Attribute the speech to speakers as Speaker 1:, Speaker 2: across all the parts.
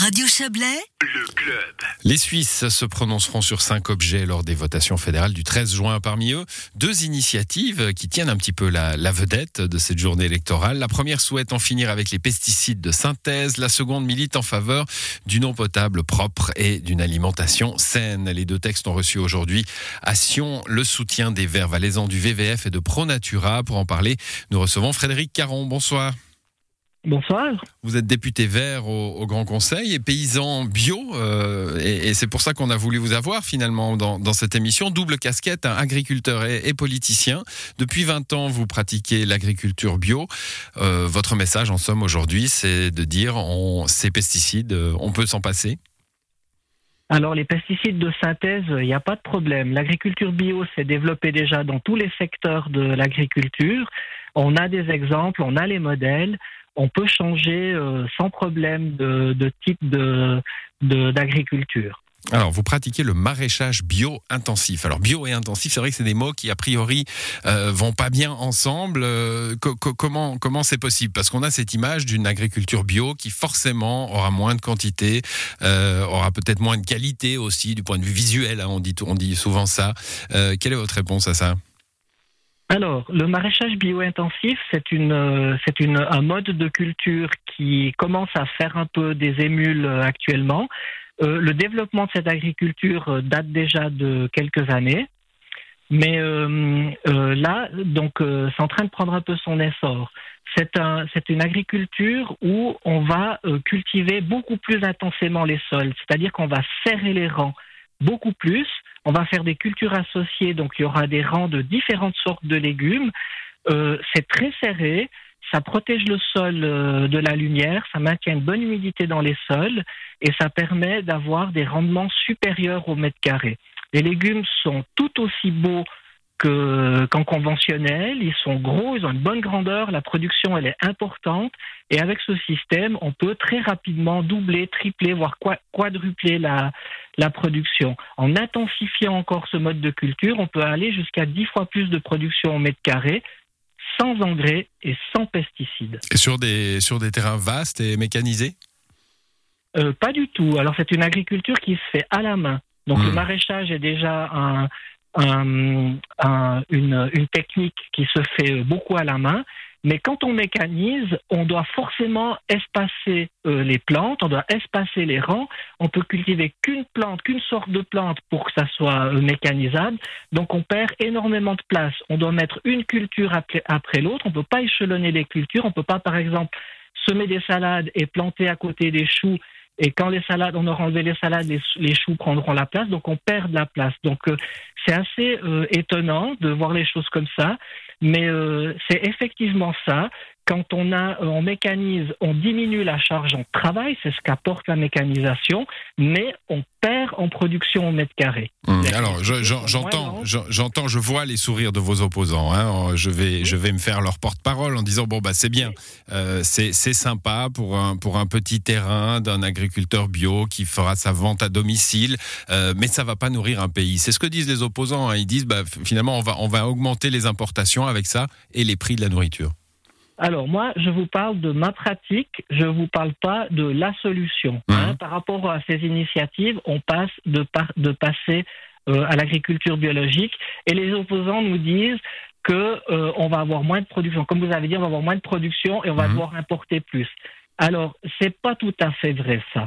Speaker 1: Radio Chablais,
Speaker 2: le club.
Speaker 3: Les Suisses se prononceront sur cinq objets lors des votations fédérales du 13 juin. Parmi eux, deux initiatives qui tiennent un petit peu la, la, vedette de cette journée électorale. La première souhaite en finir avec les pesticides de synthèse. La seconde milite en faveur d'une eau potable propre et d'une alimentation saine. Les deux textes ont reçu aujourd'hui à Sion le soutien des Verts valaisans du VVF et de ProNatura. Pour en parler, nous recevons Frédéric Caron. Bonsoir.
Speaker 4: Bonsoir.
Speaker 3: Vous êtes député vert au, Grand Conseil et paysan bio, euh, et, c'est pour ça qu'on a voulu vous avoir finalement dans, cette émission. Double casquette, un agriculteur et, politicien. Depuis 20 ans, vous pratiquez l'agriculture bio. Euh, votre message, en somme, aujourd'hui, c'est de dire on, ces pesticides, euh, on peut s'en passer
Speaker 4: alors les pesticides de synthèse, il n'y a pas de problème. L'agriculture bio s'est développée déjà dans tous les secteurs de l'agriculture. On a des exemples, on a les modèles on peut changer euh, sans problème de, type d'agriculture.
Speaker 3: Alors, vous pratiquez le maraîchage bio-intensif. Alors, bio et intensif, c'est vrai que c'est des mots qui, a priori, euh, vont pas bien ensemble. Euh, comment c'est possible? Parce qu'on a cette image d'une agriculture bio qui, forcément, aura moins de quantité, aura peut-être moins de qualité aussi, du point de vue visuel. Hein, on, dit, on dit souvent ça. quelle est votre réponse à ça?
Speaker 4: Alors, le maraîchage bio-intensif, c'est une, euh, c'est une, un mode de culture qui commence à faire un peu des émules euh, actuellement. Euh, le développement de cette agriculture date déjà de quelques années, mais là, donc, c'est en train de prendre un peu son essor. C'est un, c'est une agriculture où on va cultiver beaucoup plus intensément les sols, c'est-à-dire qu'on va serrer les rangs beaucoup plus. On va faire des cultures associées, donc il y aura des rangs de différentes sortes de légumes. Euh, c'est très serré, ça protège le sol euh, de la lumière, ça maintient une bonne humidité dans les sols et ça permet d'avoir des rendements supérieurs au mètre carré. Les légumes sont tout aussi beaux qu'en conventionnel. Ils sont gros, ils ont une bonne grandeur, la production elle est importante. Et avec ce système, on peut très rapidement doubler, tripler, voire quadrupler la, la production. En intensifiant encore ce mode de culture, on peut aller jusqu'à 10 fois plus de production au mètre carré sans engrais et sans pesticides.
Speaker 3: Et sur des, sur des terrains vastes et mécanisés?
Speaker 4: Euh, Pas du tout. Alors c'est une agriculture qui se fait à la main. Donc le hmm. maraîchage est déjà un, une, technique qui se fait beaucoup à la main. Mais quand on mécanise, on doit forcément espacer euh, les plantes, on doit espacer les rangs. On peut cultiver qu'une plante, qu'une sorte de plante pour que ça soit euh, mécanisable. Donc on perd énormément de place. On doit mettre une culture après, après l'autre. On ne peut pas échelonner les cultures. On ne peut pas, par exemple, semer des salades et planter à côté des choux et quand les salades, on aura enlevé les salades, les, choux prendront la place, donc on perd de la place. Donc euh, c'est assez euh, étonnant de voir les choses comme ça, mais euh, c'est effectivement ça. Quand on a, on mécanise, on diminue la charge en travail, c'est ce qu'apporte la mécanisation, mais on perd en production au mètre carré.
Speaker 3: Mmh. alors, j'entends, j'entends, je vois les sourires de vos opposants. Hein. Je vais, je vais me faire leur porte-parole en disant bon bah c'est bien, euh, c'est sympa pour un pour un petit terrain d'un agriculteur bio qui fera sa vente à domicile, euh, mais ça va pas nourrir un pays. C'est ce que disent les opposants. Hein. Ils disent bah finalement on va on va augmenter les importations avec ça et les prix de la nourriture.
Speaker 4: Alors moi, je vous parle de ma pratique, je ne vous parle pas de la solution. Hein. Mhm. Par rapport à ces initiatives, on passe de, de passer euh, à l'agriculture biologique et les opposants nous disent que euh, on va avoir moins de production. Comme vous avez dit, on va avoir moins de production et on va mhm. devoir importer plus. Alors, c'est pas tout à fait vrai ça,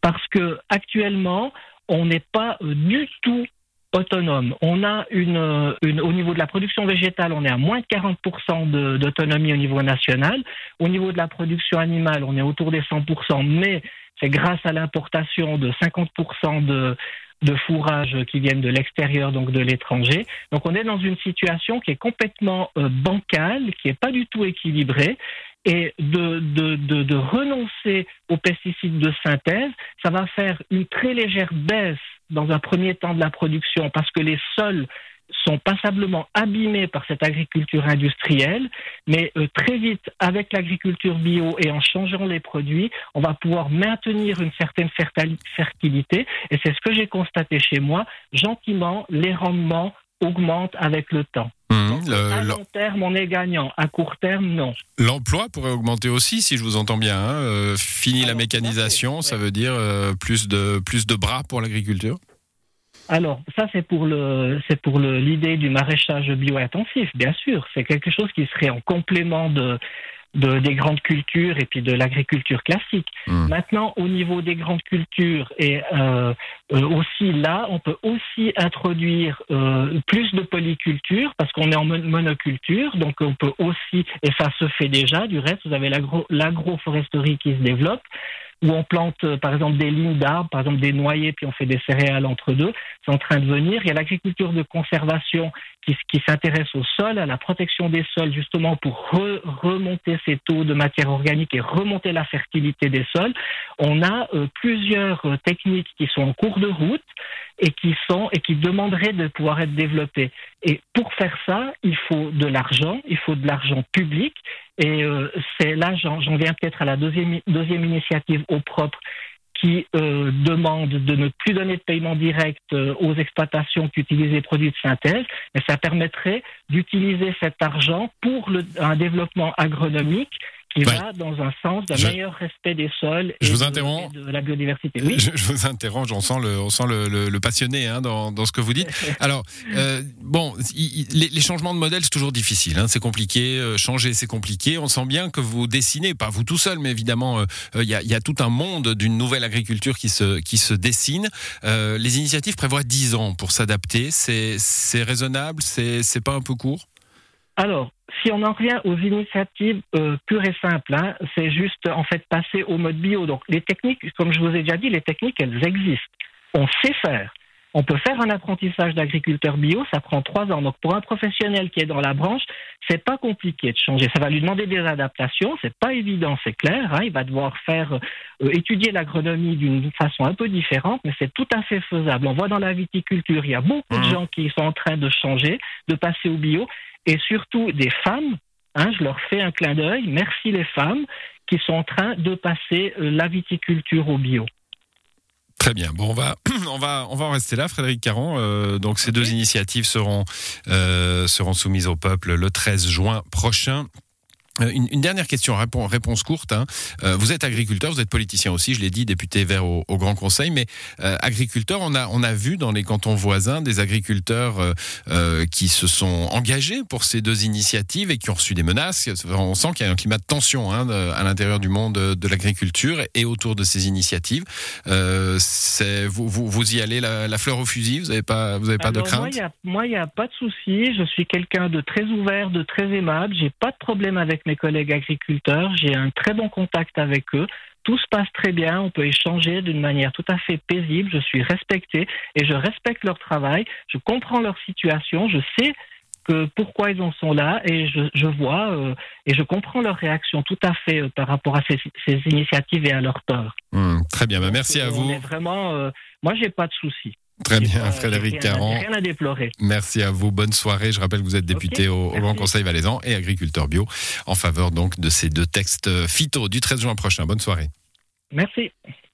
Speaker 4: parce que actuellement, on n'est pas euh, du tout autonome. On a une, une, au niveau de la production végétale, on est à moins de 40% d'autonomie au niveau national. Au niveau de la production animale, on est autour des 100%, mais c'est grâce à l'importation de 50% de, de fourrage qui viennent de l'extérieur, donc de l'étranger. Donc on est dans une situation qui est complètement euh, bancale, qui n'est pas du tout équilibrée. Et de, de, de, de renoncer aux pesticides de synthèse, ça va faire une très légère baisse dans un premier temps de la production parce que les sols sont passablement abîmés par cette agriculture industrielle, mais euh, très vite, avec l'agriculture bio et en changeant les produits, on va pouvoir maintenir une certaine fertilité. Et c'est ce que j'ai constaté chez moi. Gentiment, les rendements augmente avec le temps.
Speaker 3: Mmh,
Speaker 4: à long terme, on est gagnant. À court terme, non.
Speaker 3: L'emploi pourrait augmenter aussi, si je vous entends bien. Hein. Euh, fini la mécanisation, ça veut dire euh, plus, de, plus de bras pour l'agriculture?
Speaker 4: Alors, ça, c'est pour le, c'est pour l'idée du maraîchage bio-intensif, bien sûr. C'est quelque chose qui serait en complément de, de, des grandes cultures et puis de l'agriculture classique. Hmm. Maintenant, au niveau des grandes cultures et euh, euh, aussi là, on peut aussi introduire euh, plus de polyculture parce qu'on est en monoculture, donc on peut aussi, et ça se fait déjà, du reste, vous avez l'agroforesterie qui se développe où on plante euh, par exemple des lignes d'arbres, par exemple des noyers, puis on fait des céréales entre deux. C'est en train de venir. Il y a l'agriculture de conservation qui, s'intéresse au sol, à la protection des sols, justement pour remonter ces taux de matière organique et remonter la fertilité des sols. On a euh, plusieurs euh, techniques qui sont en cours de route et qui sont et qui demanderaient de pouvoir être développées. Et pour faire ça, il faut de l'argent, il faut de l'argent public. Et euh, c'est là, j'en viens peut-être à la deuxième, deuxième initiative au propre qui euh, demande de ne plus donner de paiement direct euh, aux exploitations qui utilisent les produits de synthèse, mais ça permettrait d'utiliser cet argent pour le, un développement agronomique qui va dans un sens d'un meilleur respect des sols et,
Speaker 3: je vous
Speaker 4: de, de, la biodiversité.
Speaker 3: Oui. Je, vous interromps, on sent le, on sent le, le, passionné hein, dans, dans, ce que vous dites. Alors, euh, bon, les, les, changements de modèle, c'est toujours difficile, hein, c'est compliqué, euh, changer, c'est compliqué. On sent bien que vous dessinez, pas vous tout seul, mais évidemment, euh, il y, a, y, a, tout un monde d'une nouvelle agriculture qui se, qui se dessine. Euh, les initiatives prévoient 10 ans pour s'adapter. C'est raisonnable C'est pas un peu court?
Speaker 4: Alors, si on en revient aux initiatives euh, pures et simples, hein, c'est juste en fait passer au mode bio. Donc les techniques, comme je vous ai déjà dit, les techniques, elles existent. On sait faire. On peut faire un apprentissage d'agriculteur bio, ça prend trois ans. Donc pour un professionnel qui est dans la branche, c'est pas compliqué de changer. Ça va lui demander des adaptations, c'est pas évident, c'est clair. Hein. Il va devoir faire euh, étudier l'agronomie d'une façon un peu différente, mais c'est tout à fait faisable. On voit dans la viticulture, il y a beaucoup de mmh. gens qui sont en train de changer, de passer au bio, et surtout des femmes. Hein, je leur fais un clin d'œil. Merci les femmes qui sont en train de passer euh, la viticulture au bio.
Speaker 3: Très bien. Bon, on va, on va, on va en rester là, Frédéric Caron. Euh, donc, ces deux initiatives seront, euh, seront soumises au peuple le 13 juin prochain. Euh, une, dernière question, réponse courte. Hein. Euh, vous êtes agriculteur, vous êtes politicien aussi, je l'ai dit, député vert au, Grand Conseil, mais euh, agriculteur, on a, on a vu dans les cantons voisins des agriculteurs qui se sont engagés pour ces deux initiatives et qui ont reçu des menaces. On sent qu'il y a un climat de tension hein, à l'intérieur du monde de l'agriculture et autour de ces initiatives. Vous, vous, vous, y allez la, fleur au fusil, vous n'avez pas, vous avez pas de crainte
Speaker 4: Moi, il n'y a, a, pas de souci. Je suis quelqu'un de très ouvert, de très aimable. J'ai pas de problème avec mes collègues agriculteurs. J'ai un très bon contact avec eux. Tout se passe très bien. On peut échanger d'une manière tout à fait paisible. Je suis respecté et je respecte leur travail. Je comprends leur situation. Je sais que pourquoi ils en sont là et je, vois euh, et je comprends leur réaction tout à fait euh, par rapport à ces, initiatives et à leur peur.
Speaker 3: Mmh, très bien, bah, merci à vous.
Speaker 4: vraiment, euh, moi j'ai pas de soucis.
Speaker 3: Très bien, Frédéric Caron.
Speaker 4: Rien à déplorer.
Speaker 3: Merci à vous. Bonne soirée. Je rappelle que vous êtes député au, Grand Conseil valaisan et agriculteur bio en faveur donc de ces deux textes phyto du 13 juin prochain. Bonne soirée.
Speaker 4: Merci.